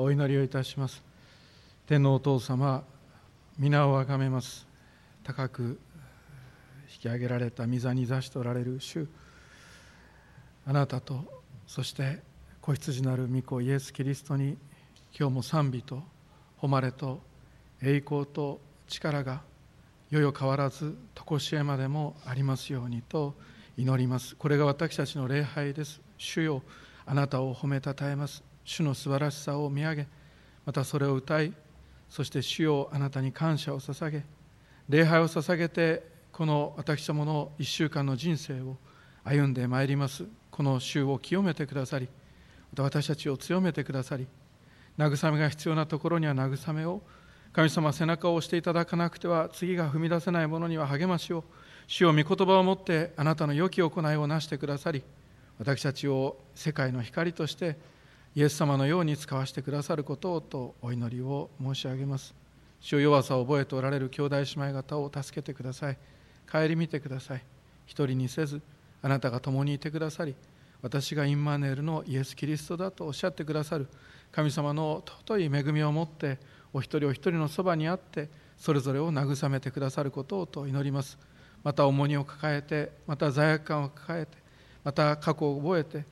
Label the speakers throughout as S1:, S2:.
S1: お祈りをいたします。天皇お父様皆をあがめます。高く引き上げられた御座に座しておられる主あなたとそして子羊なる御子イエス・キリストに今日も賛美と誉れと栄光と力がよよ変わらず常しえまでもありますようにと祈ります。これが私たちの礼拝です。主よあなたを褒めたたえます。主の素晴らしさを見上げまたそれを歌いそして主よあなたに感謝を捧げ礼拝を捧げてこの私どもの1週間の人生を歩んでまいります。この週を清めてくださりまた私たちを強めてくださり慰めが必要なところには慰めを神様背中を押していただかなくては次が踏み出せない者には励ましを主を御言葉を持ってあなたの良き行いをなしてくださり私たちを世界の光としてイエス様のように使わせてくださることをとお祈りを申し上げます。主弱さを覚えておられる兄弟姉妹方を助けてください。顧みてください。一人にせずあなたが共にいてくださり私がインマネールのイエス・キリストだとおっしゃってくださる神様の尊い恵みを持ってお一人お一人のそばにあってそれぞれを慰めてくださることをと祈ります。また重荷を抱えてまた罪悪感を抱えてまた過去を覚えて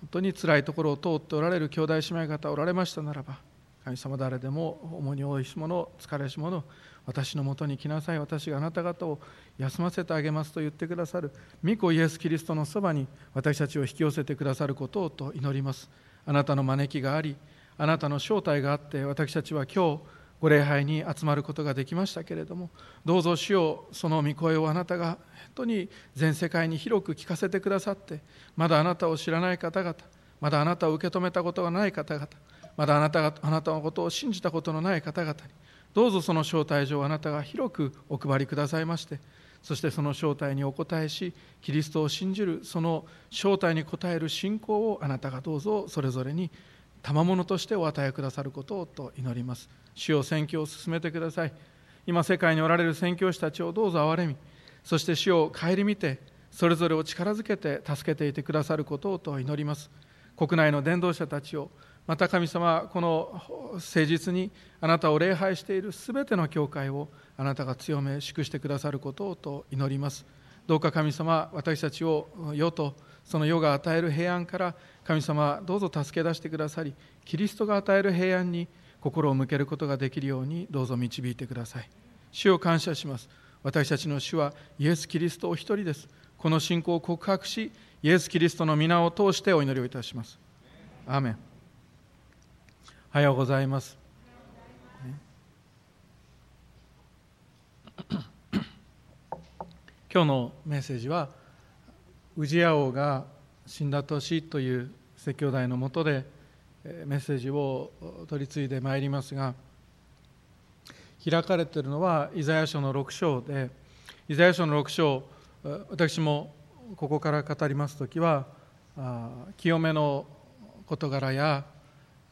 S1: 本当に辛いところを通っておられる兄弟姉妹方おられましたならば神様誰でも重荷多いし者疲れし者私のもとに来なさい私があなた方を休ませてあげますと言ってくださる御子イエス・キリストのそばに私たちを引き寄せてくださることをと祈ります。あなたの招きがありあなたの正体があって私たちは今日ご礼拝に集まることができましたけれどもどうぞ主よその御声をあなたが本当に全世界に広く聞かせてくださってまだあなたを知らない方々まだあなたを受け止めたことがない方々まだあなたがあなたのことを信じたことのない方々にどうぞその招待状をあなたが広くお配りくださいましてそしてその招待にお応えしキリストを信じるその招待に応える信仰をあなたがどうぞそれぞれに賜物としてお与えくださることをと祈ります。主を宣教を進めてください。今世界におられる宣教師たちをどうぞ憐れみ。そして主を顧みてそれぞれを力づけて助けていてくださることをと祈ります。国内の伝道者たちをまた神様この誠実にあなたを礼拝しているすべての教会をあなたが強め祝してくださることをと祈ります。どうか神様私たちを世とその世が与える平安から神様どうぞ助け出してくださりキリストが与える平安に心を向けることができるようにどうぞ導いてください。主を感謝します。私たちの主はイエス・キリストお一人です。この信仰を告白しイエス・キリストの皆を通してお祈りをいたします。アーメン。おはようございます。今日のメッセージは宇治屋王が死んだ年という説教題のもとでメッセージを取り次いでまいりますが開かれているのはイザヤ書の6章でイザヤ書の6章私もここから語ります時は清めの事柄や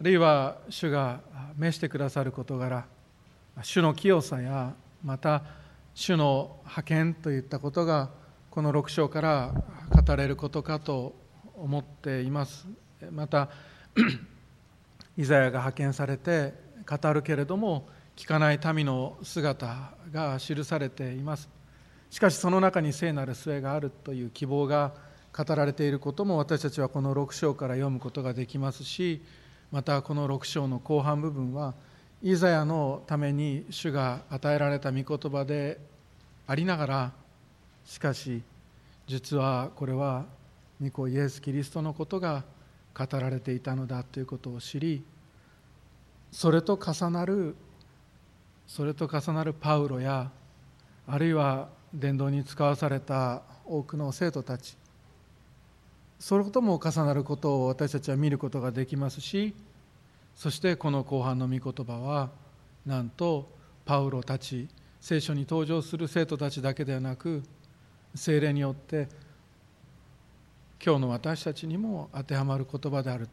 S1: あるいは主が召してくださる事柄主の清さやまた主の派遣といったことがこの6章から語れることかと思っています。また イザヤが派遣されて語るけれども聞かない民の姿が記されています。しかしその中に聖なる末があるという希望が語られていることも私たちはこの6章から読むことができますしまたこの6章の後半部分はイザヤのために主が与えられた御言葉でありながらしかし実はこれは御子イエス・キリストのことが語られていたのだということを知りそれと重なるそれと重なるパウロやあるいは伝道に使わされた多くの生徒たちそれとも重なることを私たちは見ることができますしそしてこの後半の御言葉はなんとパウロたち聖書に登場する生徒たちだけではなく精霊によって今日の私たちにも当てはまる言葉である。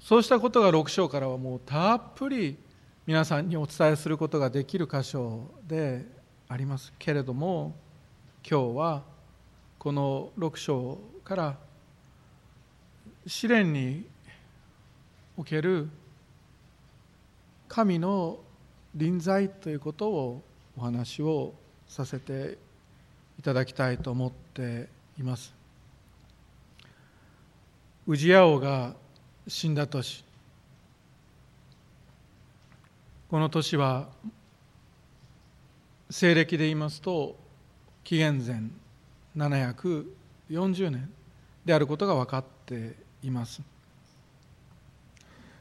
S1: そうしたことが6章からはもうたっぷり皆さんにお伝えすることができる箇所でありますけれども今日はこの6章から試練における神の臨在ということをお話をさせていただきたいと思っています。ウジヤ王が死んだ年。この年は西暦で言いますと紀元前740年であることが分かっています。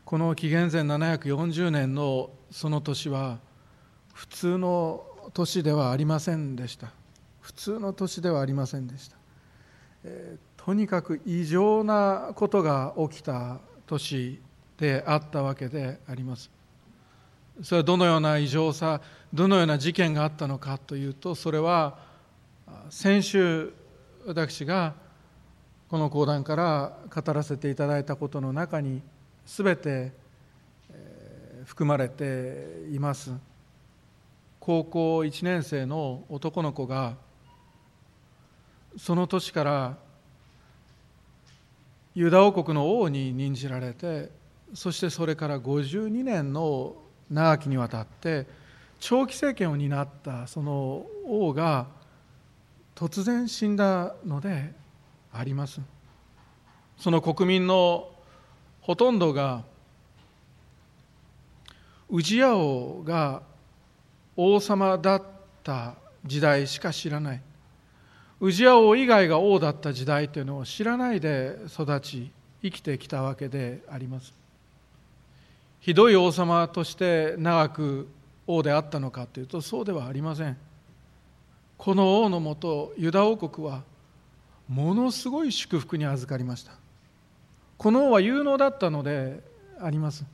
S1: この紀元前740年のその年は普通の年ではありませんでした。普通の年ではありませんでした、えー、とにかく異常なことが起きた年であったわけであります。それはどのような異常さどのような事件があったのかというとそれは先週私がこの講談から語らせていただいたことの中に全て含まれています。高校1年生の男の子がその年からユダ王国の王に任じられてそしてそれから52年の長きにわたって長期政権を担ったその王が突然死んだのであります。その国民のほとんどが氏家王が王様だった時代しか知らない。氏家王以外が王だった時代というのを知らないで育ち生きてきたわけであります。ひどい王様として長く王であったのかというとそうではありません。この王のもとユダ王国はものすごい祝福に預かりました。この王は有能だったのであります。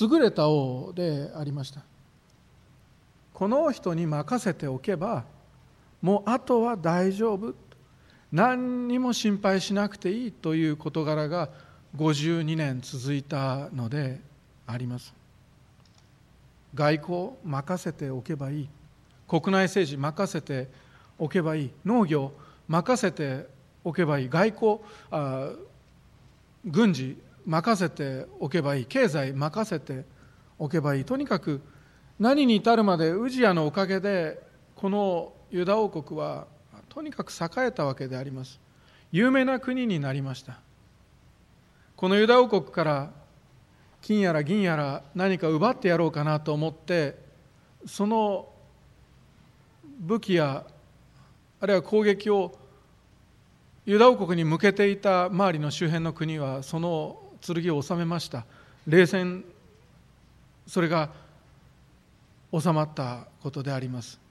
S1: 優れた王でありました。この人に任せておけばもうあとは大丈夫。何にも心配しなくていいという事柄が52年続いたのであります。外交任せておけばいい。国内政治任せておけばいい。農業任せておけばいい。外交あ軍事任せておけばいい。経済任せておけばいい。とにかく何に至るまで氏家のおかげでこのユダ王国はとにかく栄えたわけであります。有名な国になりました。このユダ王国から金やら銀やら何か奪ってやろうかなと思ってその武器やあるいは攻撃をユダ王国に向けていた周りの周辺の国はその剣を収めました。冷戦それが収まったことであります。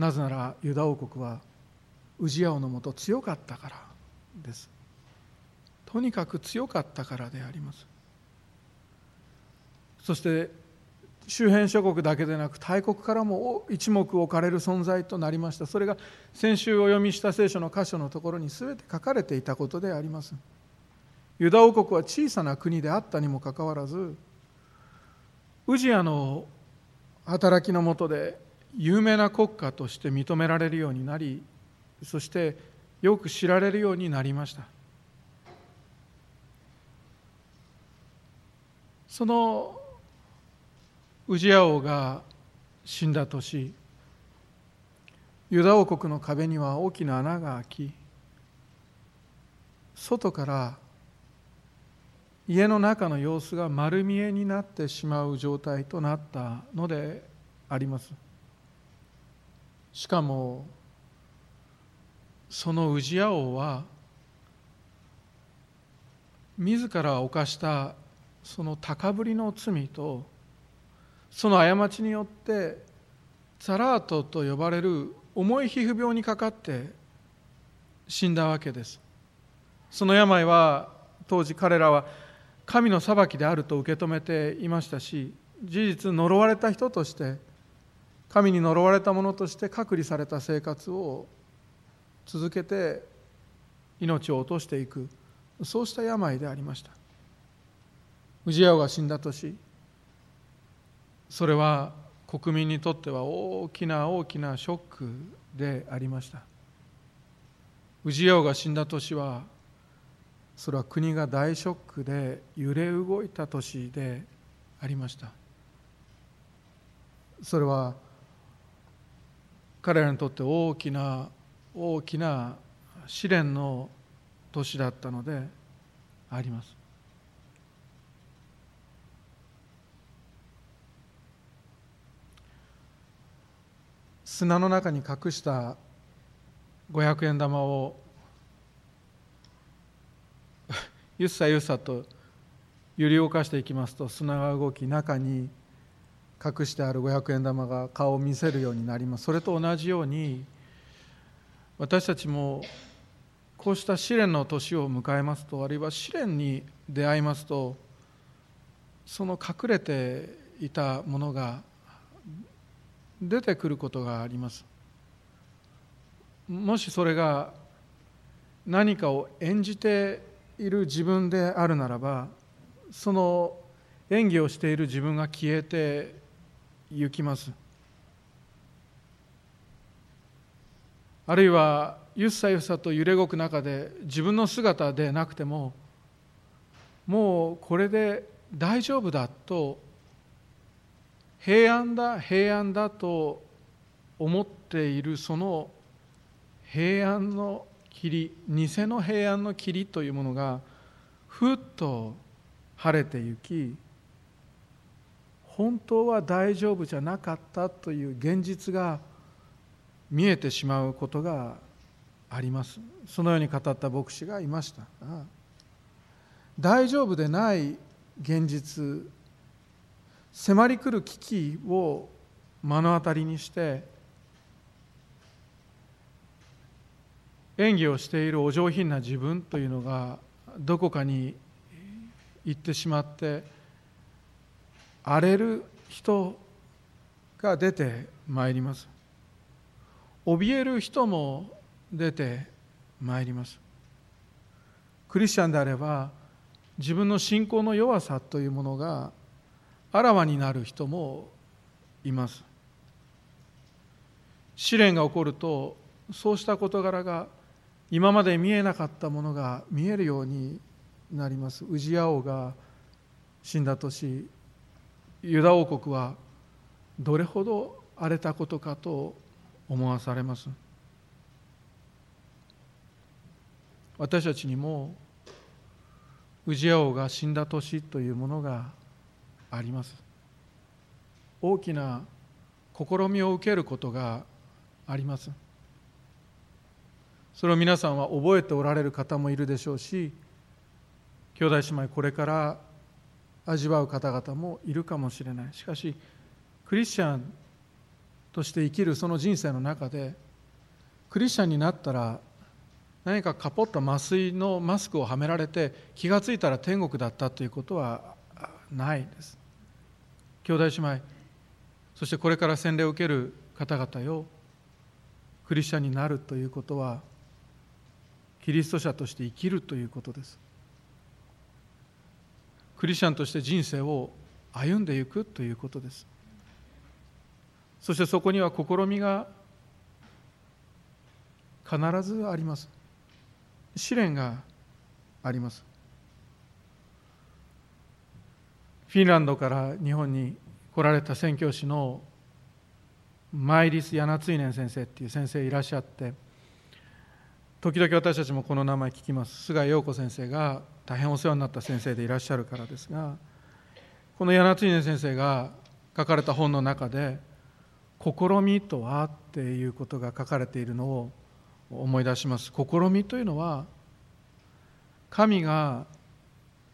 S1: なぜならユダ王国は氏家王のもと強かったからです。とにかく強かったからであります。そして周辺諸国だけでなく大国からも一目置かれる存在となりました。それが先週お読みした聖書の箇所のところに全て書かれていたことであります。ユダ王国は小さな国であったにもかかわらずウジアの働きのもとで有名な国家として認められるようになりそしてよく知られるようになりました。その氏家王が死んだ年ユダ王国の壁には大きな穴が開き外から家の中の様子が丸見えになってしまう状態となったのであります。しかもその氏家王は自ら犯したその高ぶりの罪とその過ちによってザラートと呼ばれる重い皮膚病にかかって死んだわけです。その病は当時彼らは神の裁きであると受け止めていましたし事実呪われた人として神に呪われた者として隔離された生活を続けて命を落としていく。そうした病でありました。氏家が死んだ年それは国民にとっては大きな大きなショックでありました。氏家が死んだ年はそれは国が大ショックで揺れ動いた年でありました。それは彼らにとって大きな大きな試練の年だったのであります。砂の中に隠した500円玉を ゆっさゆっさと揺り動かしていきますと砂が動き中に隠してある500円玉が顔を見せるようになります。それと同じように私たちもこうした試練の年を迎えますとあるいは試練に出会いますとその隠れていたものが出てくることがあります。もしそれが何かを演じている自分であるならばその演技をしている自分が消えて行きます。あるいはゆっさゆさと揺れ動く中で自分の姿でなくてももうこれで大丈夫だと平安だ平安だと思っているその平安の霧偽の平安の霧というものがふっと晴れてゆき本当は大丈夫じゃなかったという現実が見えてしまうことがあります。そのように語った牧師がいました。大丈夫でない現実迫り来る危機を目の当たりにして演技をしているお上品な自分というのがどこかに行ってしまって荒れる人が出てまいります。怯える人も出てまいります。クリスチャンであれば自分の信仰の弱さというものがあらわになる人もいます。試練が起こるとそうした事柄が今まで見えなかったものが見えるようになります。ウジヤ王が死んだ年ユダ王国はどれほど荒れたことかと思わされます。私たちにもウジヤ王が死んだ年というものがあります。大きな試みを受けることがあります。それを皆さんは覚えておられる方もいるでしょうし兄弟姉妹これから味わう方々もいるかもしれない。しかしクリスチャンとして生きるその人生の中でクリスチャンになったら何かかぽった麻酔のマスクをはめられて気が付いたら天国だったということはないです。兄弟姉妹そしてこれから洗礼を受ける方々よクリスチャンになるということはキリスト者として生きるということです。クリスチャンとして人生を歩んでいくということです。そしてそこには試みが必ずあります。試練があります。フィンランドから日本に来られた宣教師のマイリス・ヤナツイネン先生っていう先生いらっしゃって時々私たちもこの名前聞きます。菅陽子先生が大変お世話になった先生でいらっしゃるからですがこのヤナツイネン先生が書かれた本の中で「試みとは」っていうことが書かれているのを思い出します。試みというのは神が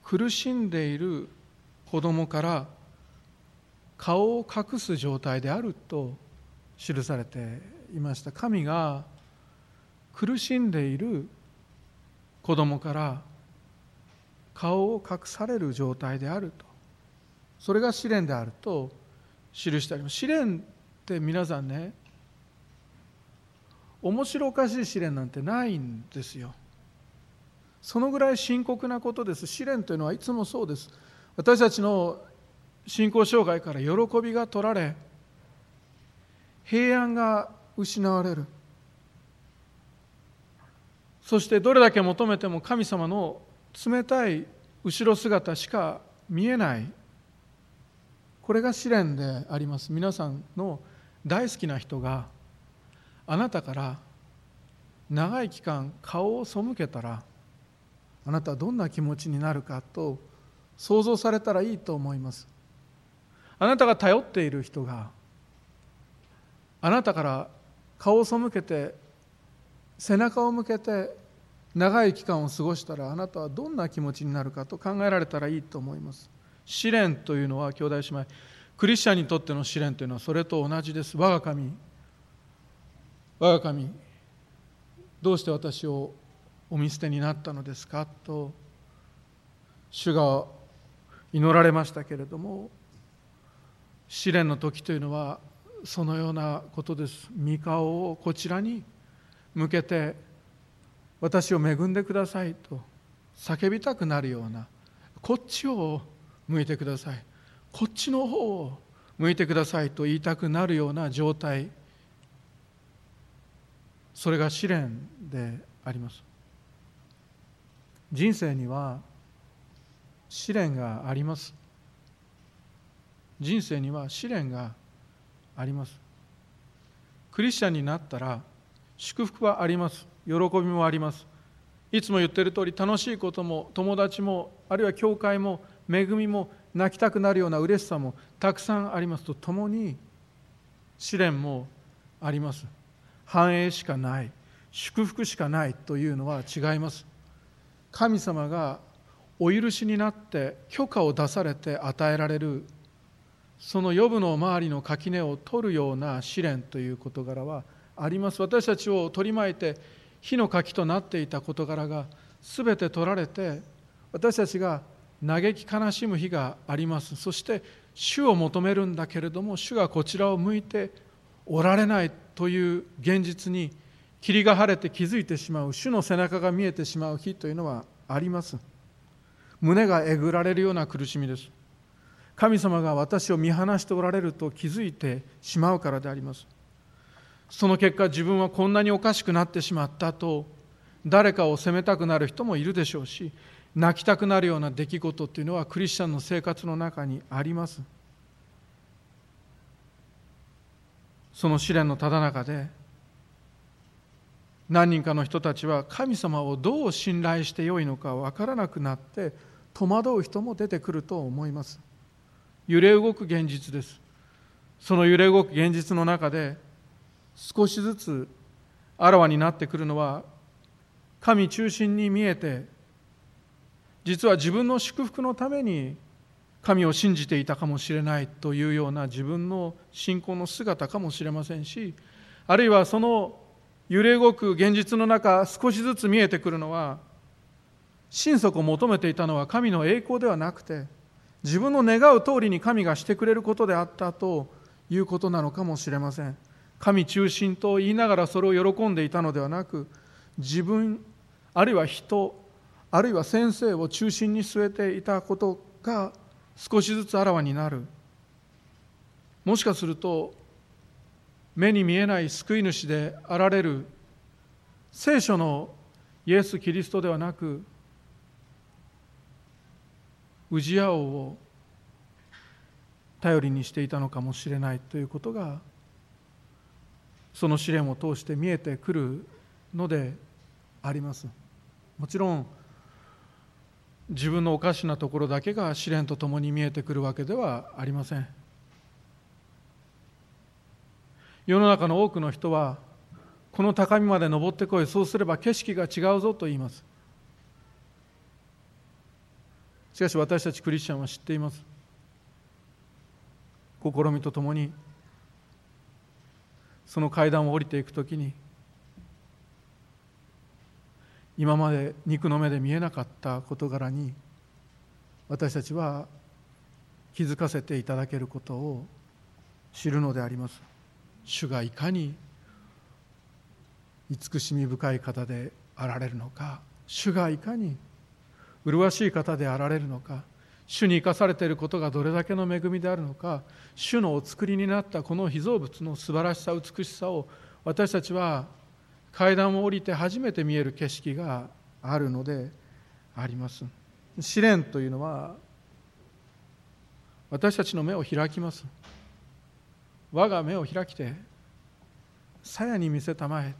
S1: 苦しんでいる子供から顔を隠す状態であると記されていました。神が苦しんでいる子供から顔を隠される状態であると。それが試練であると記してあります試練って皆さんね面白おかしい試練なんてないんですよ。そのぐらい深刻なことです。試練というのはいつもそうです。私たちの信仰障害から喜びが取られ平安が失われる。そしてどれだけ求めても神様の冷たい後ろ姿しか見えない。これが試練であります。皆さんの大好きな人があなたから長い期間顔を背けたらあなたはどんな気持ちになるかと想像されたらいいと思います。あなたが頼っている人があなたから顔を背けて背中を向けて長い期間を過ごしたらあなたはどんな気持ちになるかと考えられたらいいと思います。試練というのは兄弟姉妹クリスチャンにとっての試練というのはそれと同じです。我が神我が神どうして私をお見捨てになったのですかと主が祈られましたけれども試練の時というのはそのようなことです。御顔をこちらに向けて私を恵んでくださいと叫びたくなるようなこっちを向いてください。こっちの方を向いてくださいと言いたくなるような状態。それが試練であります。人生には試練があります。人生には試練があります。クリスチャンになったら祝福はあります。喜びもあります。いつも言ってる通り楽しいことも友達もあるいは教会も恵みも泣きたくなるような嬉しさもたくさんありますとともに試練もあります。繁栄しかない祝福しかないというのは違います。神様がお許しになって許可を出されて与えられるその予部の周りの垣根を取るような試練という事柄はあります。私たちを取り巻いて火の柿となっていた事柄が全て取られて私たちが嘆き悲しむ日があります。そして主を求めるんだけれども主がこちらを向いておられないという現実に霧が晴れて気づいてしまう。主の背中が見えてしまう日というのはあります。胸がえぐられるような苦しみです。神様が私を見放しておられると気づいてしまうからであります。その結果自分はこんなにおかしくなってしまったと誰かを責めたくなる人もいるでしょうし泣きたくなるような出来事っていうのはクリスチャンの生活の中にあります。その試練のただ中で何人かの人たちは神様をどう信頼してよいのか分からなくなって戸惑う人も出てくると思います。揺れ動く現実です。その揺れ動く現実の中で少しずつあらわになってくるのは神中心に見えて実は自分の祝福のために神を信じていたかもしれないというような自分の信仰の姿かもしれませんしあるいはその揺れ動く現実の中少しずつ見えてくるのは心底求めていたのは神の栄光ではなくて自分の願う通りに神がしてくれることであったということなのかもしれません。神中心と言いながらそれを喜んでいたのではなく自分あるいは人あるいは先生を中心に据えていたことが少しずつあらわになる。もしかすると目に見えない救い主であられる聖書のイエス・キリストではなく氏家王を頼りにしていたのかもしれないということがその試練を通して見えてくるのであります。もちろん自分のおかしなところだけが試練とともに見えてくるわけではありません。世の中の多くの人はこの高みまで登ってこいそうすれば景色が違うぞと言います。しかし私たちクリスチャンは知っています。試みとともにその階段を降りていくときに今まで肉の目で見えなかった事柄に私たちは気づかせていただけることを知るのであります。主がいかに慈しみ深い方であられるのか主がいかに麗しい方であられるのか主に生かされていることがどれだけの恵みであるのか主のお作りになったこの被造物の素晴らしさ美しさを私たちは階段を降りて初めて見える景色があるのであります。試練というのは私たちの目を開きます。我が目を開きて鞘に見せたまえ。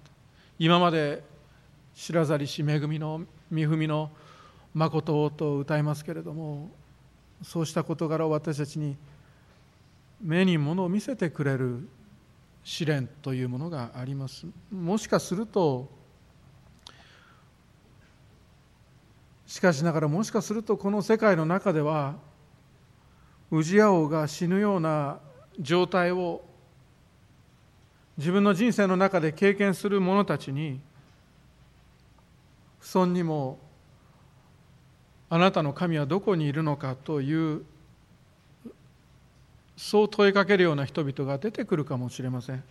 S1: 今まで知らざりし恵みの御文の誠をと歌いますけれどもそうした事柄を私たちに目にものを見せてくれる試練というものがあります。もしかするとしかしながらもしかするとこの世界の中ではウジヤ王が死ぬような状態を自分の人生の中で経験する者たちに不尊にもあなたの神はどこにいるのかというそう問いかけるような人々が出てくるかもしれません。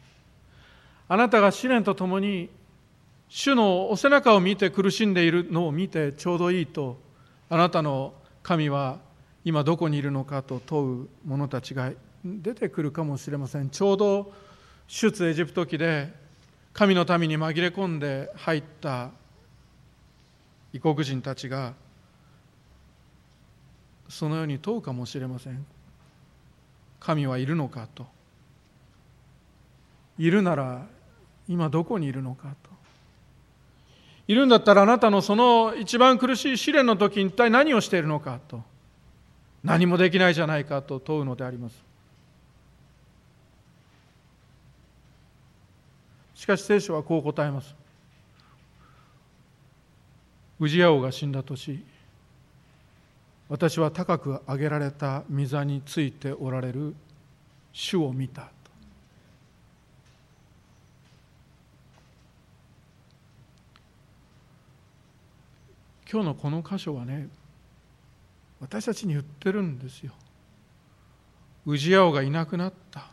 S1: あなたが試練とともに主のお背中を見て苦しんでいるのを見てちょうどいいとあなたの神は今どこにいるのかと問う者たちが出てくるかもしれません。ちょうど出エジプト記で神の民に紛れ込んで入った異国人たちがそのように問うかもしれません。神はいるのかと。いるなら今どこにいるのかと。いるんだったらあなたのその一番苦しい試練の時に一体何をしているのかと。何もできないじゃないかと問うのであります。しかし聖書はこう答えます。ウジヤ王が死んだ年私は高く上げられた御座についておられる主を見た。今日のこの箇所はね私たちに言ってるんですよ。ウジヤオがいなくなった。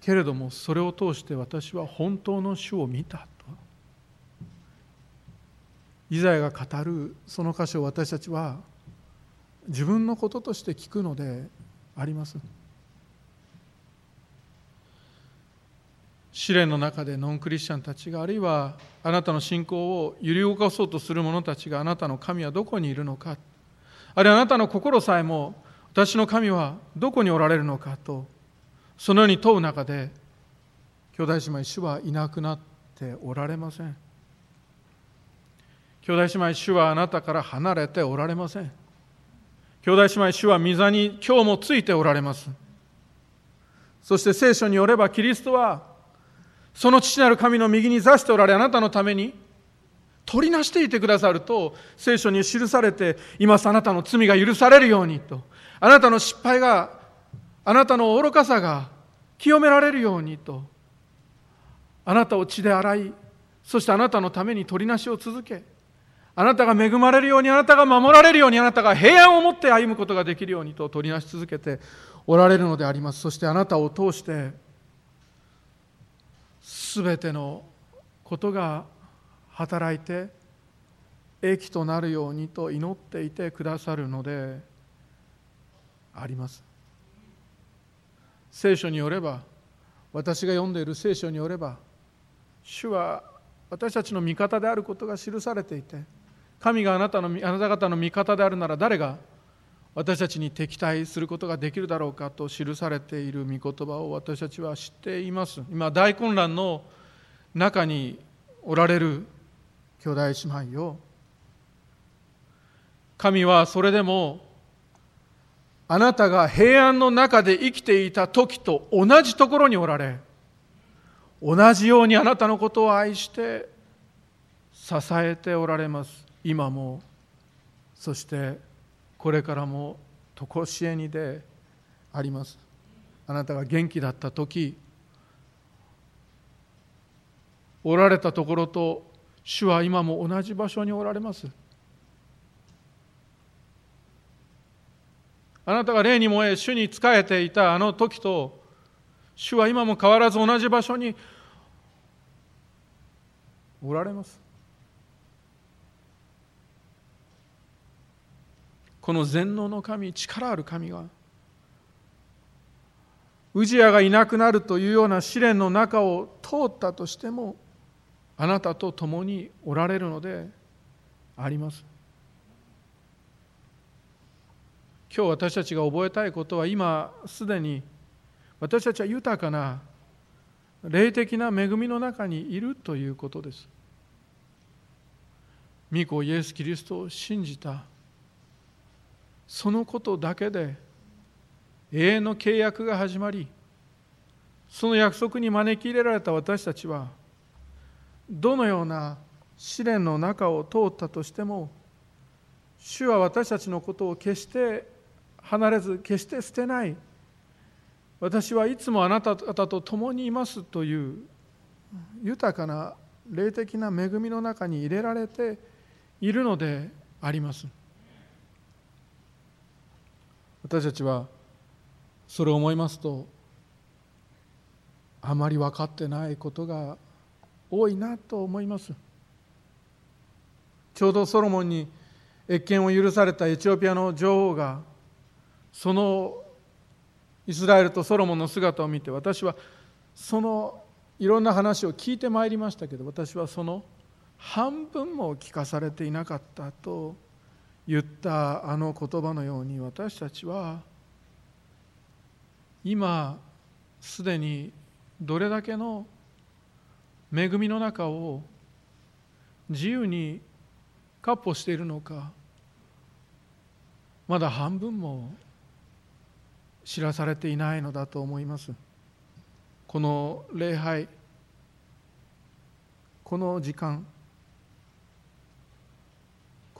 S1: けれどもそれを通して私は本当の主を見た。イザヤが語るその箇所を私たちは自分のこととして聞くのであります。試練の中でノンクリスチャンたちがあるいはあなたの信仰を揺り動かそうとする者たちがあなたの神はどこにいるのか。あるいはあなたの心さえも私の神はどこにおられるのかと。そのように問う中で兄弟姉妹主はいなくなっておられません。兄弟姉妹主はあなたから離れておられません。兄弟姉妹主は御座に今日もついておられます。そして聖書によればキリストはその父なる神の右に座しておられあなたのために取りなしていてくださると聖書に記されて今あなたの罪が許されるようにと。あなたの失敗があなたの愚かさが清められるようにと。あなたを血で洗いそしてあなたのために取りなしを続けあなたが恵まれるようにあなたが守られるようにあなたが平安を持って歩むことができるようにと取りなし続けておられるのであります。そしてあなたを通してすべてのことが働いて益となるようにと祈っていてくださるのであります。聖書によれば私が読んでいる聖書によれば主は私たちの味方であることが記されていて神があなたのあなた方の味方であるなら誰が私たちに敵対することができるだろうかと記されている御言葉を私たちは知っています。今大混乱の中におられる兄弟姉妹よ。神はそれでもあなたが平安の中で生きていた時と同じところにおられ同じようにあなたのことを愛して支えておられます。今もそしてこれからも常しえにであります。あなたが元気だった時おられたところと主は今も同じ場所におられます。あなたが霊に燃え主に仕えていたあの時と主は今も変わらず同じ場所におられます。この全能の神力ある神がウジヤがいなくなるというような試練の中を通ったとしてもあなたと共におられるのであります今日私たちが覚えたいことは今すでに私たちは豊かな霊的な恵みの中にいるということです。御子イエス・キリストを信じたそのことだけで永遠の契約が始まりその約束に招き入れられた私たちはどのような試練の中を通ったとしても主は私たちのことを決して離れず決して捨てない。私はいつもあなた方と共にいますという豊かな霊的な恵みの中に入れられているのであります。私たちはそれを思いますとあまり分かってないことが多いなと思います。ちょうどソロモンに謁見を許されたエチオピアの女王がそのイスラエルとソロモンの姿を見て私はそのいろんな話を聞いてまいりましたけど私はその半分も聞かされていなかったと言ったあの言葉のように私たちは今すでにどれだけの恵みの中を自由に闊歩しているのかまだ半分も知らされていないのだと思います。この礼拝この時間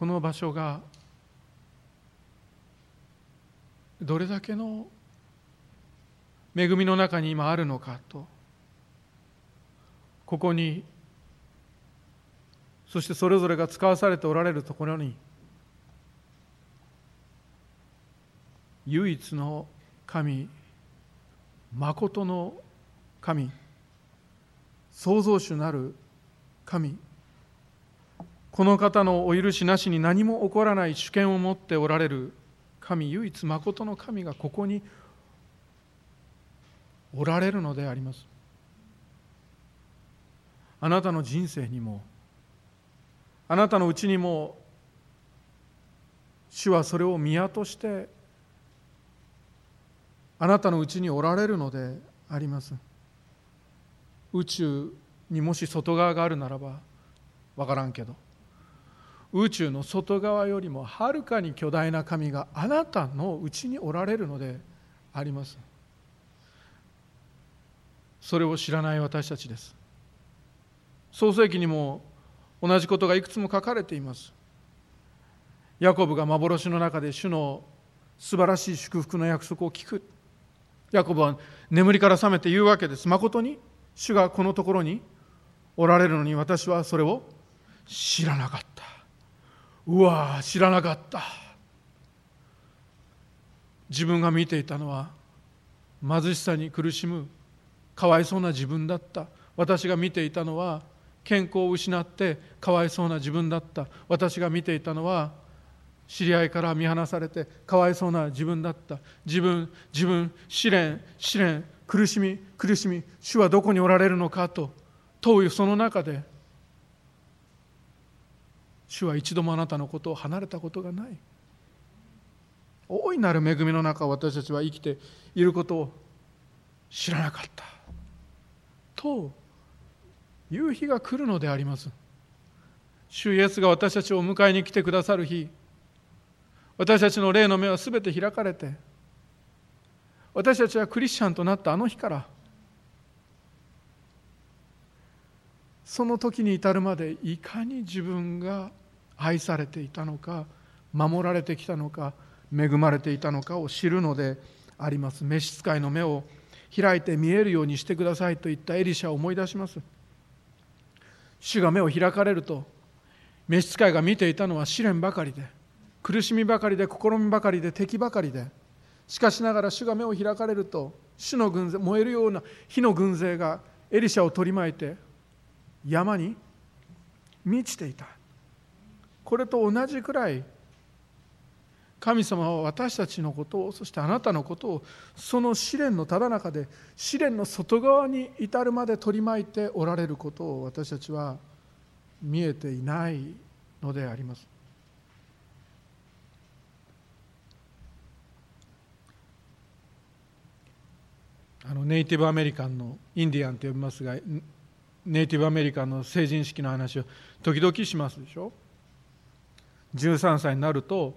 S1: この場所がどれだけの恵みの中に今あるのかとここにそしてそれぞれが使わされておられるところに唯一の神まことの神創造主なる神この方のお許しなしに何も起こらない主権を持っておられる神唯一まことの神がここにおられるのであります。あなたの人生にもあなたのうちにも主はそれを宮としてあなたのうちにおられるのであります。宇宙にもし外側があるならば分からんけど。宇宙の外側よりもはるかに巨大な神があなたのうちにおられるのであります。それを知らない私たちです。創世記にも同じことがいくつも書かれています。ヤコブが幻の中で主の素晴らしい祝福の約束を聞く。ヤコブは眠りから覚めて言うわけです。誠に？主がこのところにおられるのに私はそれを知らなかった。うわ知らなかった。自分が見ていたのは貧しさに苦しむかわいそうな自分だった。私が見ていたのは健康を失ってかわいそうな自分だった。私が見ていたのは知り合いから見放されてかわいそうな自分だった。自分自分試練試練苦しみ苦しみ主はどこにおられるのかと問うその中で主は一度もあなたのことを離れたことがない。大いなる恵みの中私たちは生きていることを知らなかった。という日が来るのであります。主イエスが私たちを迎えに来てくださる日。私たちの霊の目は全て開かれて。私たちはクリスチャンとなったあの日から。その時に至るまでいかに自分が愛されていたのか守られてきたのか恵まれていたのかを知るのであります。召使いの目を開いて見えるようにしてくださいといったエリシャを思い出します。主が目を開かれると召使いが見ていたのは試練ばかりで苦しみばかりで試みばかりで敵ばかりで。しかしながら主が目を開かれると主の軍勢燃えるような火の軍勢がエリシャを取り巻いて山に満ちていた。これと同じくらい神様は私たちのことをそしてあなたのことをその試練のただ中で試練の外側に至るまで取り巻いておられることを私たちは見えていないのであります。あのネイティブアメリカンのインディアンと呼びますがネイティブアメリカンの成人式の話を時々しますでしょ？13歳になると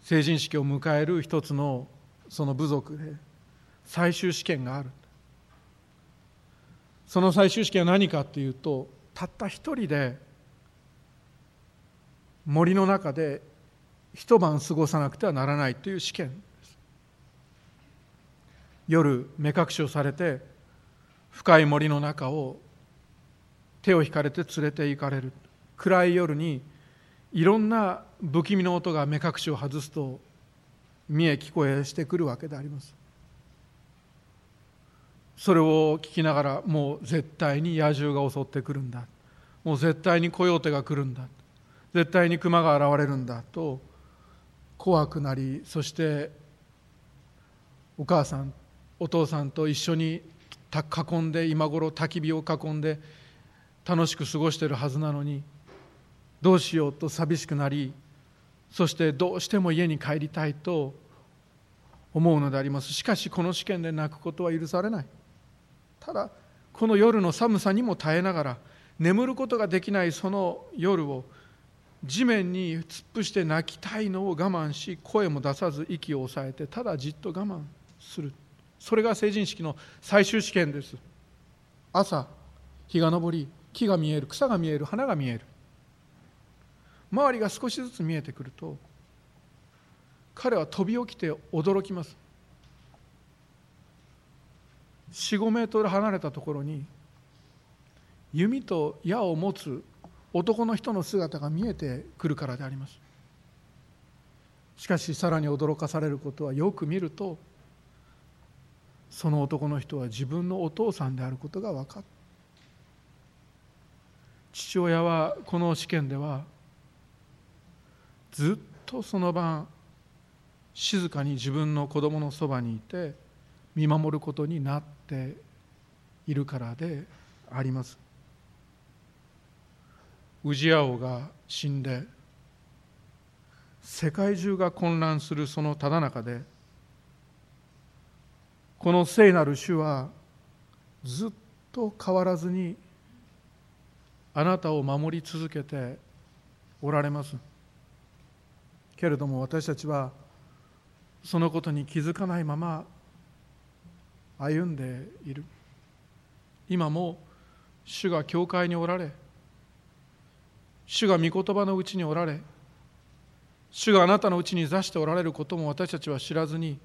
S1: 成人式を迎える一つのその部族で最終試験がある。その最終試験は何かというとたった一人で森の中で一晩過ごさなくてはならないという試験。です夜目隠しをされて深い森の中を手を引かれて連れて行かれる。暗い夜にいろんな不気味な音が目隠しを外すと見え聞こえしてくるわけであります。それを聞きながらもう絶対に野獣が襲ってくるんだ。もう絶対にコヨーテが来るんだ。絶対に熊が現れるんだと怖くなりそしてお母さんお父さんと一緒に囲んで今頃焚き火を囲んで楽しく過ごしてるはずなのにどうしようと寂しくなりそしてどうしても家に帰りたいと思うのであります。しかしこの試験で泣くことは許されない。ただこの夜の寒さにも耐えながら眠ることができないその夜を地面に突っ伏して泣きたいのを我慢し声も出さず息を抑えてただじっと我慢する。それが成人式の最終試験です。朝日が昇り木が見える草が見える花が見える。周りが少しずつ見えてくると彼は飛び起きて驚きます。45メートル離れたところに弓と矢を持つ男の人の姿が見えてくるからであります。しかしさらに驚かされることはよく見るとその男の人は自分のお父さんであることが分かった父親はこの試験ではずっとその晩静かに自分の子供のそばにいて見守ることになっているからであります。ウジヤ王が死んで世界中が混乱するそのただ中でこの聖なる主はずっと変わらずにあなたを守り続けておられます。けれども私たちはそのことに気づかないまま歩んでいる。今も主が教会におられ主が御言葉のうちにおられ主があなたのうちに座しておられることも私たちは知らずに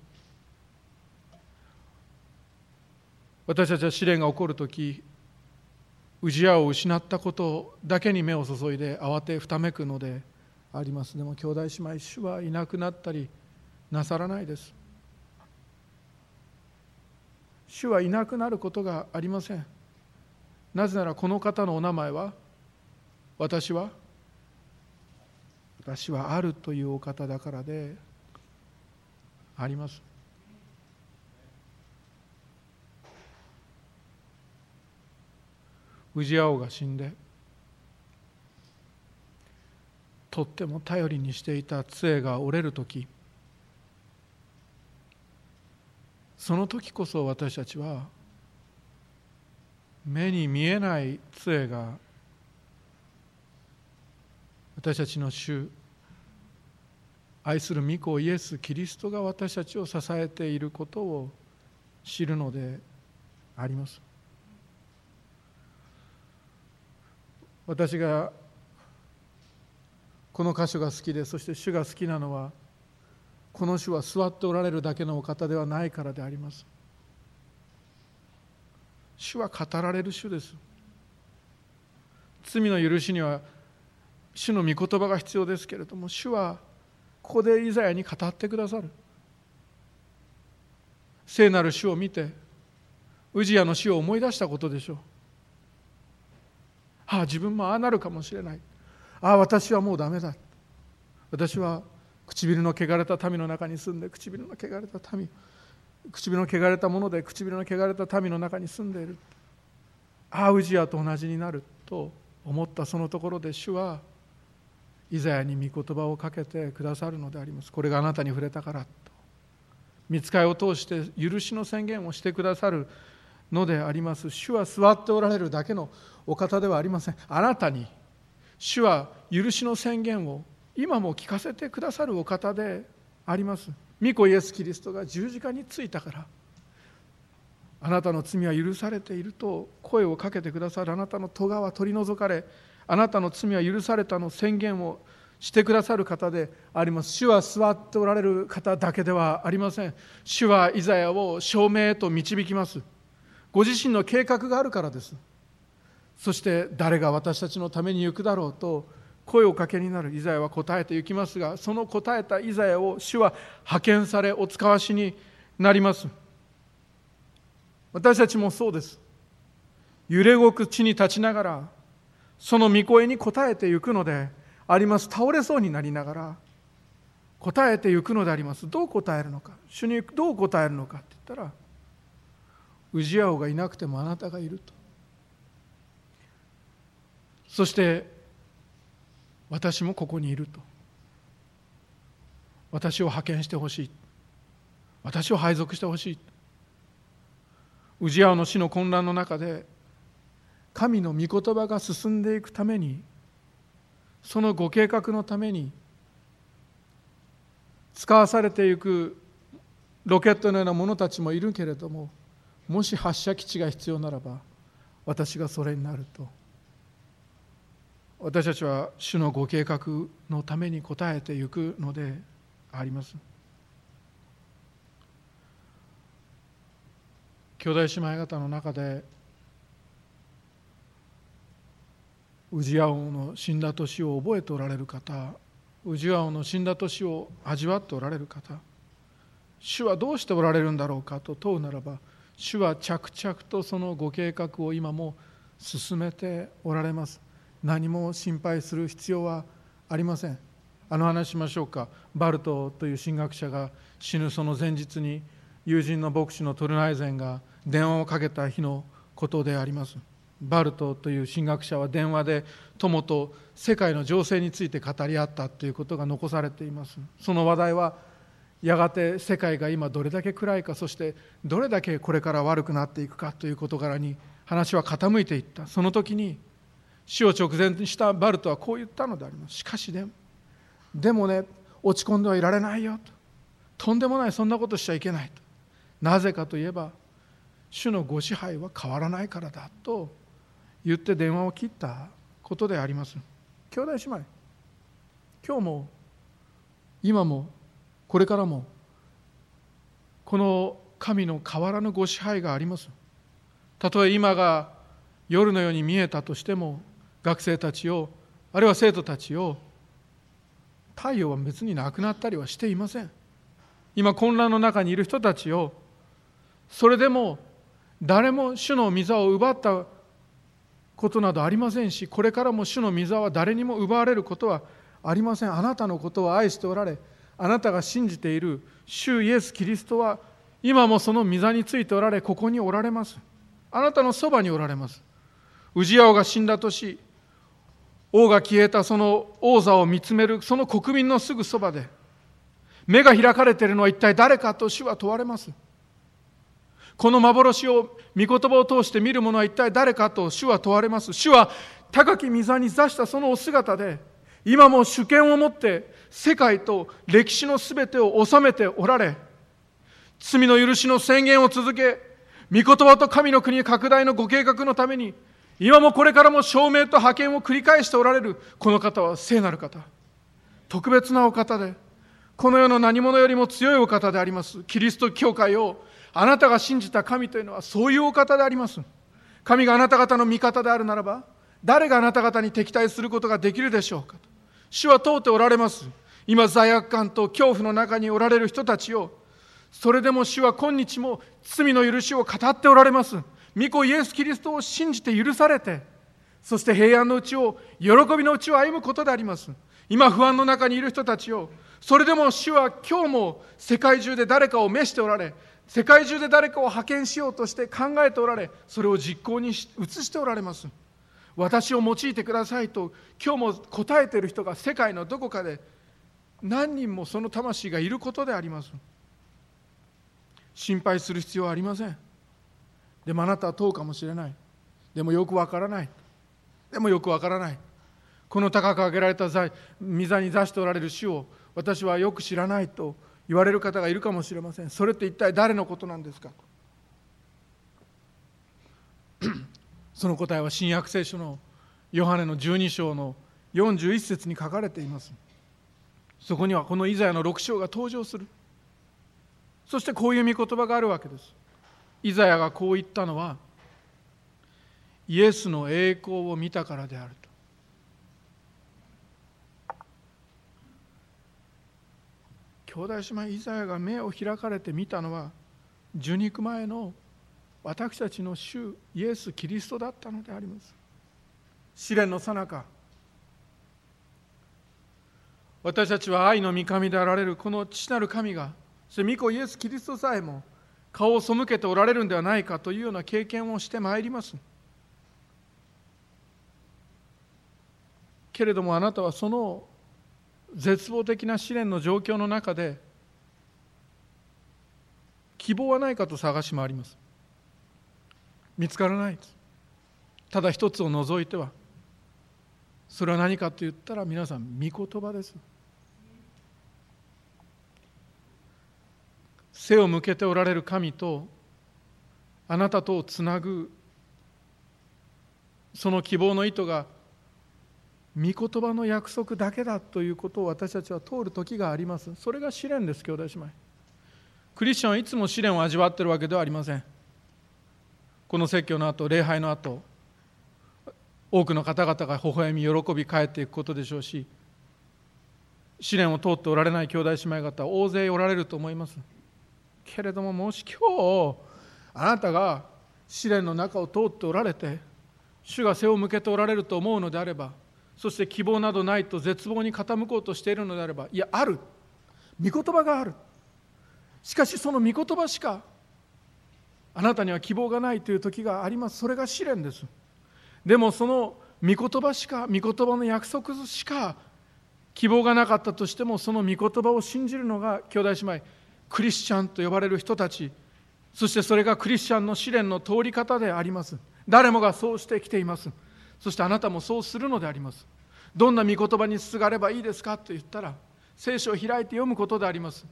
S1: 私たちは試練が起こる時氏家を失ったことだけに目を注いで慌てふためくのであります。でも兄弟姉妹主はいなくなったりなさらないです。主はいなくなることがありません。なぜならこの方のお名前は私は私はあるというお方だからであります。ウジアオが死んでとっても頼りにしていた杖が折れる時その時こそ私たちは目に見えない杖が私たちの主愛する御子イエス・キリストが私たちを支えていることを知るのであります。私がこの箇所が好きでそして主が好きなのはこの主は座っておられるだけのお方ではないからであります。主は語られる主です。罪の許しには主の御言葉が必要ですけれども主はここでイザヤに語ってくださる。聖なる主を見てウジヤの死を思い出したことでしょう。ああ自分もああなるかもしれない。ああ私はもうダメだ。私は唇の汚れた民の中に住んで唇の汚れた民。唇の汚れたもので唇の汚れた民の中に住んでいる。ああウジヤと同じになると思ったそのところで主はイザヤに御言葉をかけてくださるのであります。これがあなたに触れたからと。見つかりを通して許しの宣言をしてくださるのであります。主は座っておられるだけのお方ではありません。あなたに主は許しの宣言を今も聞かせてくださるお方であります。御子イエス・キリストが十字架についたから。あなたの罪は許されていると声をかけてくださる。あなたの咎は取り除かれ。あなたの罪は許されたの宣言をしてくださる方であります。主は座っておられる方だけではありません。主はイザヤを証明へと導きます。ご自身の計画があるからです。そして誰が私たちのために行くだろうと声をかけになるイザヤは答えて行きますがその答えたイザヤを主は派遣されお使わしになります。私たちもそうです。揺れ動く地に立ちながらその御声に応えていくのであります。倒れそうになりながら答えていくのであります。どう答えるのか。主にどう答えるのかって言ったらウジヤオがいなくてもあなたがいると。そして私もここにいると。私を派遣してほしい。私を配属してほしい。ウジヤオの死の混乱の中で神の御言葉が進んでいくためにそのご計画のために使わされていくロケットのような者たちもいるけれどももし発射基地が必要ならば私がそれになると。私たちは主のご計画のために応えていくのであります。兄弟姉妹方の中でウジヤ王の死んだ年を覚えておられる方ウジヤ王の死んだ年を味わっておられる方主はどうしておられるんだろうかと問うならば主は着々とそのご計画を今も進めておられます。何も心配する必要はありません。あの話しましょうか。バルトという神学者が死ぬその前日に友人の牧師のトルナイゼンが電話をかけた日のことであります。バルトという神学者は電話で友と世界の情勢について語り合ったということが残されています。その話題はやがて世界が今どれだけ暗いかそしてどれだけこれから悪くなっていくかという事柄に話は傾いていった。その時に死を直前にしたバルトはこう言ったのであります。しかしでもでもね落ち込んではいられないよと。とんでもないそんなことしちゃいけないと。なぜかといえば主のご支配は変わらないからだと言って電話を切ったことであります。兄弟姉妹今日も今もこれからもこの神の変わらぬご支配があります。たとえ今が夜のように見えたとしても学生たちをあるいは生徒たちを太陽は別になくなったりはしていません。今混乱の中にいる人たちをそれでも誰も主の御座を奪ったことなどありませんしこれからも主の御座は誰にも奪われることはありません。あなたのことを愛しておられあなたが信じている主イエス・キリストは今もその御座についておられここにおられます。あなたのそばにおられます。ウジヤオが死んだ年王が消えたその王座を見つめるその国民のすぐそばで目が開かれているのは一体誰かと主は問われます。この幻を御言葉を通して見る者は一体誰かと主は問われます。主は高き御座に座したそのお姿で今も主権を持って世界と歴史のすべてを治めておられ罪の許しの宣言を続け御言葉と神の国拡大のご計画のために今もこれからも証明と派遣を繰り返しておられるこの方は聖なる方。特別なお方でこの世の何者よりも強いお方であります。キリスト教会をあなたが信じた神というのはそういうお方であります。神があなた方の味方であるならば誰があなた方に敵対することができるでしょうか。と主は問うておられます。今罪悪感と恐怖の中におられる人たちをそれでも主は今日も罪の許しを語っておられます。御子イエス・キリストを信じて許されてそして平安のうちを喜びのうちを歩むことであります。今不安の中にいる人たちをそれでも主は今日も世界中で誰かを召しておられ世界中で誰かを派遣しようとして考えておられそれを実行に移しておられます。私を用いてくださいと今日も答えている人が世界のどこかで何人もその魂がいることであります。心配する必要はありません。でもあなたは問うかもしれない。でもよくわからない。でもよくわからない。この高く上げられた座御座に座しておられる主を私はよく知らないと言われる方がいるかもしれません。それって一体誰のことなんですか？その答えは新約聖書のヨハネの12章の41節に書かれています。そこにはこのイザヤの6章が登場する。そしてこういう御言葉があるわけです。イザヤがこう言ったのはイエスの栄光を見たからであると。兄弟姉妹イザヤが目を開かれて見たのは受肉前の私たちの主イエス・キリストだったのであります。試練のさなか私たちは愛の御神であられるこの父なる神がそして御子イエス・キリストさえも顔を背けておられるんではないかというような経験をしてまいります。けれどもあなたはその絶望的な試練の状況の中で希望はないかと探し回ります。見つからないただ一つを除いてはそれは何かと言ったら皆さん御言葉です。背を向けておられる神とあなたとをつなぐその希望の意図が御言葉の約束だけだということを私たちは通る時があります。それが試練です兄弟姉妹。クリスチャンはいつも試練を味わってるわけではありません。この説教の後礼拝の後多くの方々が微笑み喜び帰っていくことでしょうし試練を通っておられない兄弟姉妹方大勢おられると思います。けれどももし今日あなたが試練の中を通っておられて主が背を向けておられると思うのであればそして希望などないと絶望に傾こうとしているのであればいやある。御言葉がある。しかしその御言葉しかあなたには希望がないという時があります。それが試練です。でもその御言葉しか御言葉の約束しか希望がなかったとしてもその御言葉を信じるのが兄弟姉妹。クリスチャンと呼ばれる人たちそしてそれがクリスチャンの試練の通り方であります。誰もがそうしてきています。そしてあなたもそうするのであります。どんな御言葉にすがればいいですかと言ったら聖書を開いて読むことであります。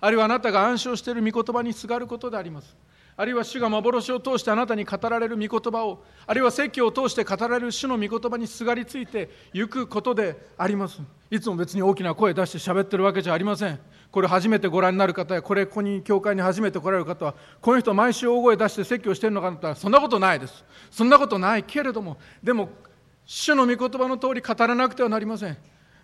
S1: あるいはあなたが暗唱している御言葉にすがることであります。あるいは主が幻を通してあなたに語られる御言葉をあるいは説教を通して語られる主の御言葉にすがりついていくことであります。いつも別に大きな声出して喋ってるわけじゃありません。これ初めてご覧になる方やこれここに教会に初めて来られる方はこの人毎週大声出して説教してるのかとったらそんなことないです。そんなことないけれどもでも主の御言葉の通り語らなくてはなりません。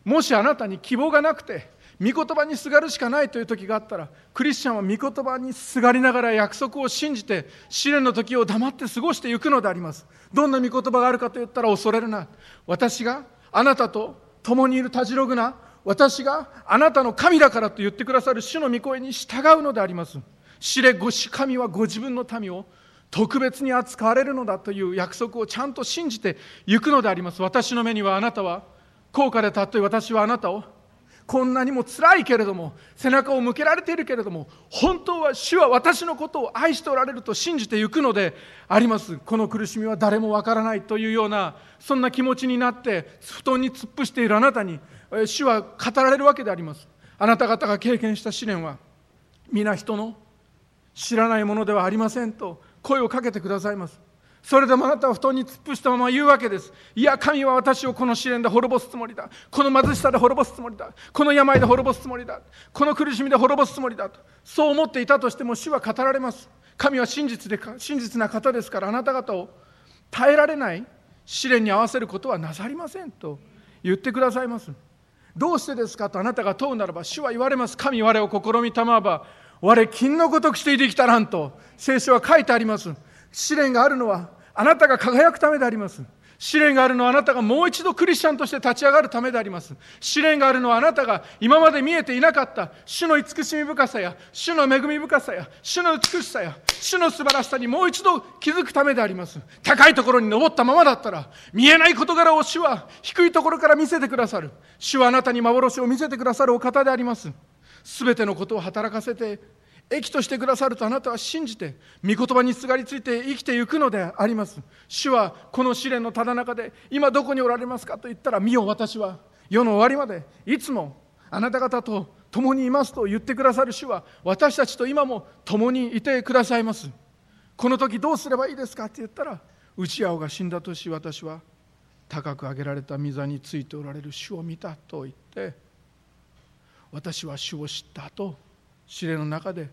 S1: もしあなたに希望がなくて御言葉にすがるしかないという時があったらクリスチャンは御言葉にすがりながら約束を信じて試練の時を黙って過ごしていくのでありますどんな御言葉があるかと言ったら恐れるな私があなたと共にいるたじろぐな私があなたの神だからと言ってくださる主の御声に従うのであります。知れごし神はご自分の民を特別に扱われるのだという約束をちゃんと信じていくのであります。私の目にはあなたは高価でたとえ私はあなたをこんなにも辛いけれども背中を向けられているけれども本当は主は私のことを愛しておられると信じていくのであります。この苦しみは誰もわからないというようなそんな気持ちになって布団に突っ伏しているあなたに主は語られるわけであります。あなた方が経験した試練は皆人の知らないものではありませんと声をかけてくださいます。それでもあなたは布団に突っ伏したまま言うわけです。いや神は私をこの試練で滅ぼすつもりだ。この貧しさで滅ぼすつもりだ。この病で滅ぼすつもりだ。この苦しみで滅ぼすつもりだ。とそう思っていたとしても主は語られます。神は真実で真実な方ですからあなた方を耐えられない試練に合わせることはなさりませんと言ってくださいます。どうしてですか？とあなたが問うならば主は言われます。神我を試みたまば我金のごとくしていてきたらんと聖書は書いてあります。試練があるのはあなたが輝くためであります。試練があるのはあなたがもう一度クリスチャンとして立ち上がるためであります。試練があるのはあなたが今まで見えていなかった主の慈しみ深さや主の恵み深さや主の美しさや主の素晴らしさにもう一度気づくためであります。高いところに登ったままだったら見えない事柄を主は低いところから見せてくださる。主はあなたに幻を見せてくださるお方であります。すべてのことを働かせて益としてくださるとあなたは信じて御言葉にすがりついて生きていくのであります。主はこの試練のただ中で今どこにおられますかと言ったら見よ私は世の終わりまで。いつもあなた方と共にいますと言ってくださる。主は私たちと今も共にいてくださいます。この時どうすればいいですかって言ったら内青が死んだ年私は高く上げられた御座についておられる。主を見たと言って私は主を知ったと。試練の中で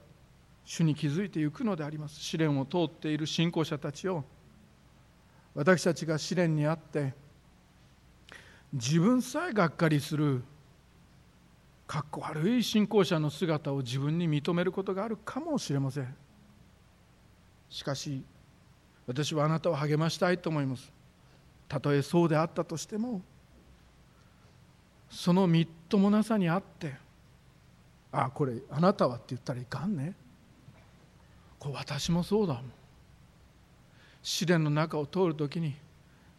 S1: 主に気づいていくのであります。試練を通っている信仰者たちを私たちが試練にあって自分さえがっかりするかっこ悪い信仰者の姿を自分に認めることがあるかもしれません。しかし私はあなたを励ましたいと思います。たとえそうであったとしてもそのみっともなさにあってあこれあなたはって言ったらいかんね。私もそうだもん。試練の中を通る時に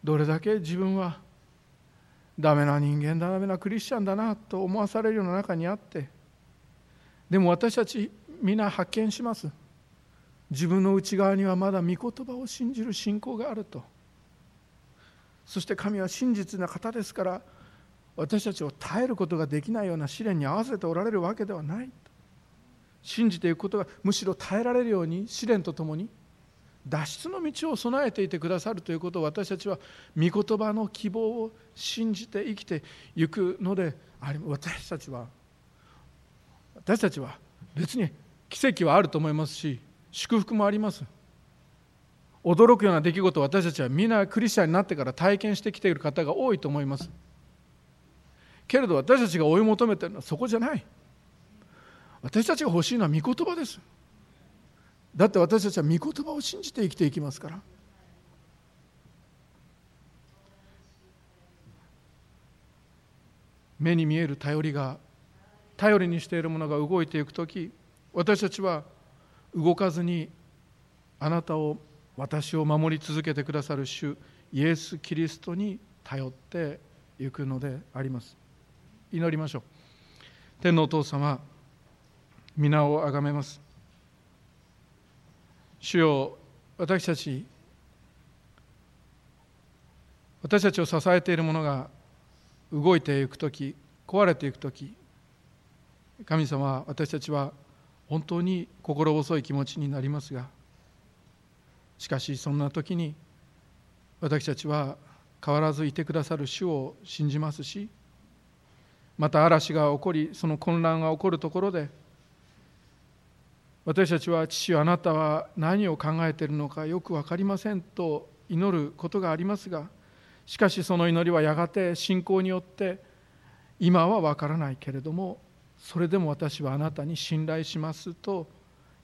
S1: どれだけ自分はダメな人間だダメなクリスチャンだなと思わされるような中にあってでも私たち皆発見します。自分の内側にはまだ御言葉を信じる信仰があると。そして神は真実な方ですから私たちを耐えることができないような試練に合わせておられるわけではないと。信じていくことがむしろ耐えられるように試練とともに脱出の道を備えていてくださるということを私たちは御言葉の希望を信じて生きていくのであり私たちは私たちは別に奇跡はあると思いますし祝福もあります。驚くような出来事を私たちはみんなクリスチャンになってから体験してきている方が多いと思います。けれど私たちが追い求めているのはそこじゃない。私たちが欲しいのは御言葉です。だって私たちは御言葉を信じて生きていきますから。目に見える頼りが頼りにしているものが動いていく時私たちは動かずにあなたを私を守り続けてくださる主イエス・キリストに頼っていくのであります。祈りましょう。天のお父様皆をあがめます。主よ私たち私たちを支えているものが動いていく時壊れていく時神様私たちは本当に心細い気持ちになりますがしかしそんな時に私たちは変わらずいてくださる主を信じますしまた嵐が起こりその混乱が起こるところで私たちは父あなたは何を考えているのかよく分かりませんと祈ることがありますがしかしその祈りはやがて信仰によって今は分からないけれどもそれでも私はあなたに信頼しますと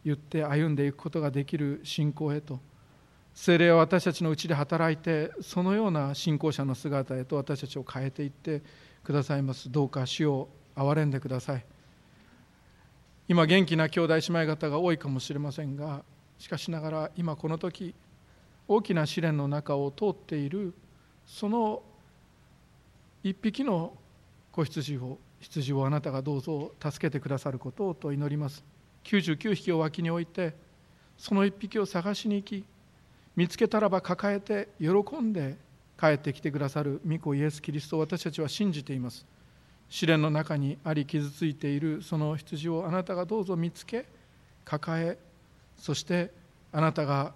S1: 言って歩んでいくことができる信仰へと精霊は私たちのうちで働いてそのような信仰者の姿へと私たちを変えていってくださいます。どうか主を憐れんでください。今元気な兄弟姉妹方が多いかもしれませんがしかしながら今この時大きな試練の中を通っているその一匹の子羊を羊をあなたがどうぞ助けてくださることをと祈ります。99匹を脇に置いてその1匹を探しに行き見つけたらば抱えて喜んで帰ってきてくださる御子イエス・キリストを私たちは信じています。試練の中にあり傷ついているその羊をあなたがどうぞ見つけ抱えそしてあなたが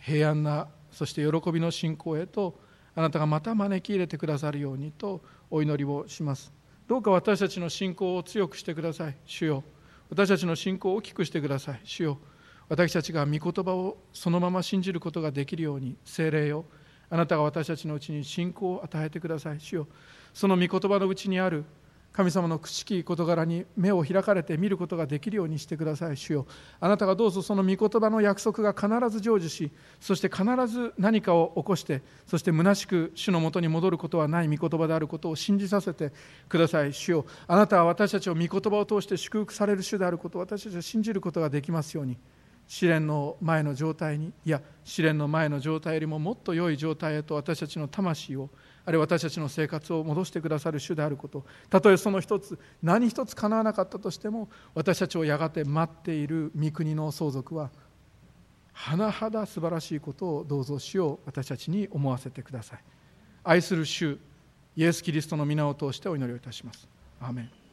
S1: 平安なそして喜びの信仰へとあなたがまた招き入れてくださるようにとお祈りをします。どうか私たちの信仰を強くしてください。主よ。私たちの信仰を大きくしてください。主よ。私たちが御言葉をそのまま信じることができるように精霊よ。あなたが私たちのうちに信仰を与えてください。主よ。その御言葉のうちにある神様の朽ちき事柄に目を開かれて見ることができるようにしてください。主よ。あなたがどうぞその御言葉の約束が必ず成就しそして必ず何かを起こしてそして虚しく主のもとに戻ることはない御言葉であることを信じさせてください。主よ。あなたは私たちを御言葉を通して祝福される主であることを私たちは信じることができますように。試練の前の状態にいや試練の前の状態よりももっと良い状態へと私たちの魂をあるいは私たちの生活を戻してくださる主であること。たとえその一つ何一つ叶わなかったとしても私たちをやがて待っている御国の相続は甚だ素晴らしいことをどうぞ主を私たちに思わせてください。愛する主イエス・キリストの皆を通してお祈りをいたします。アーメン。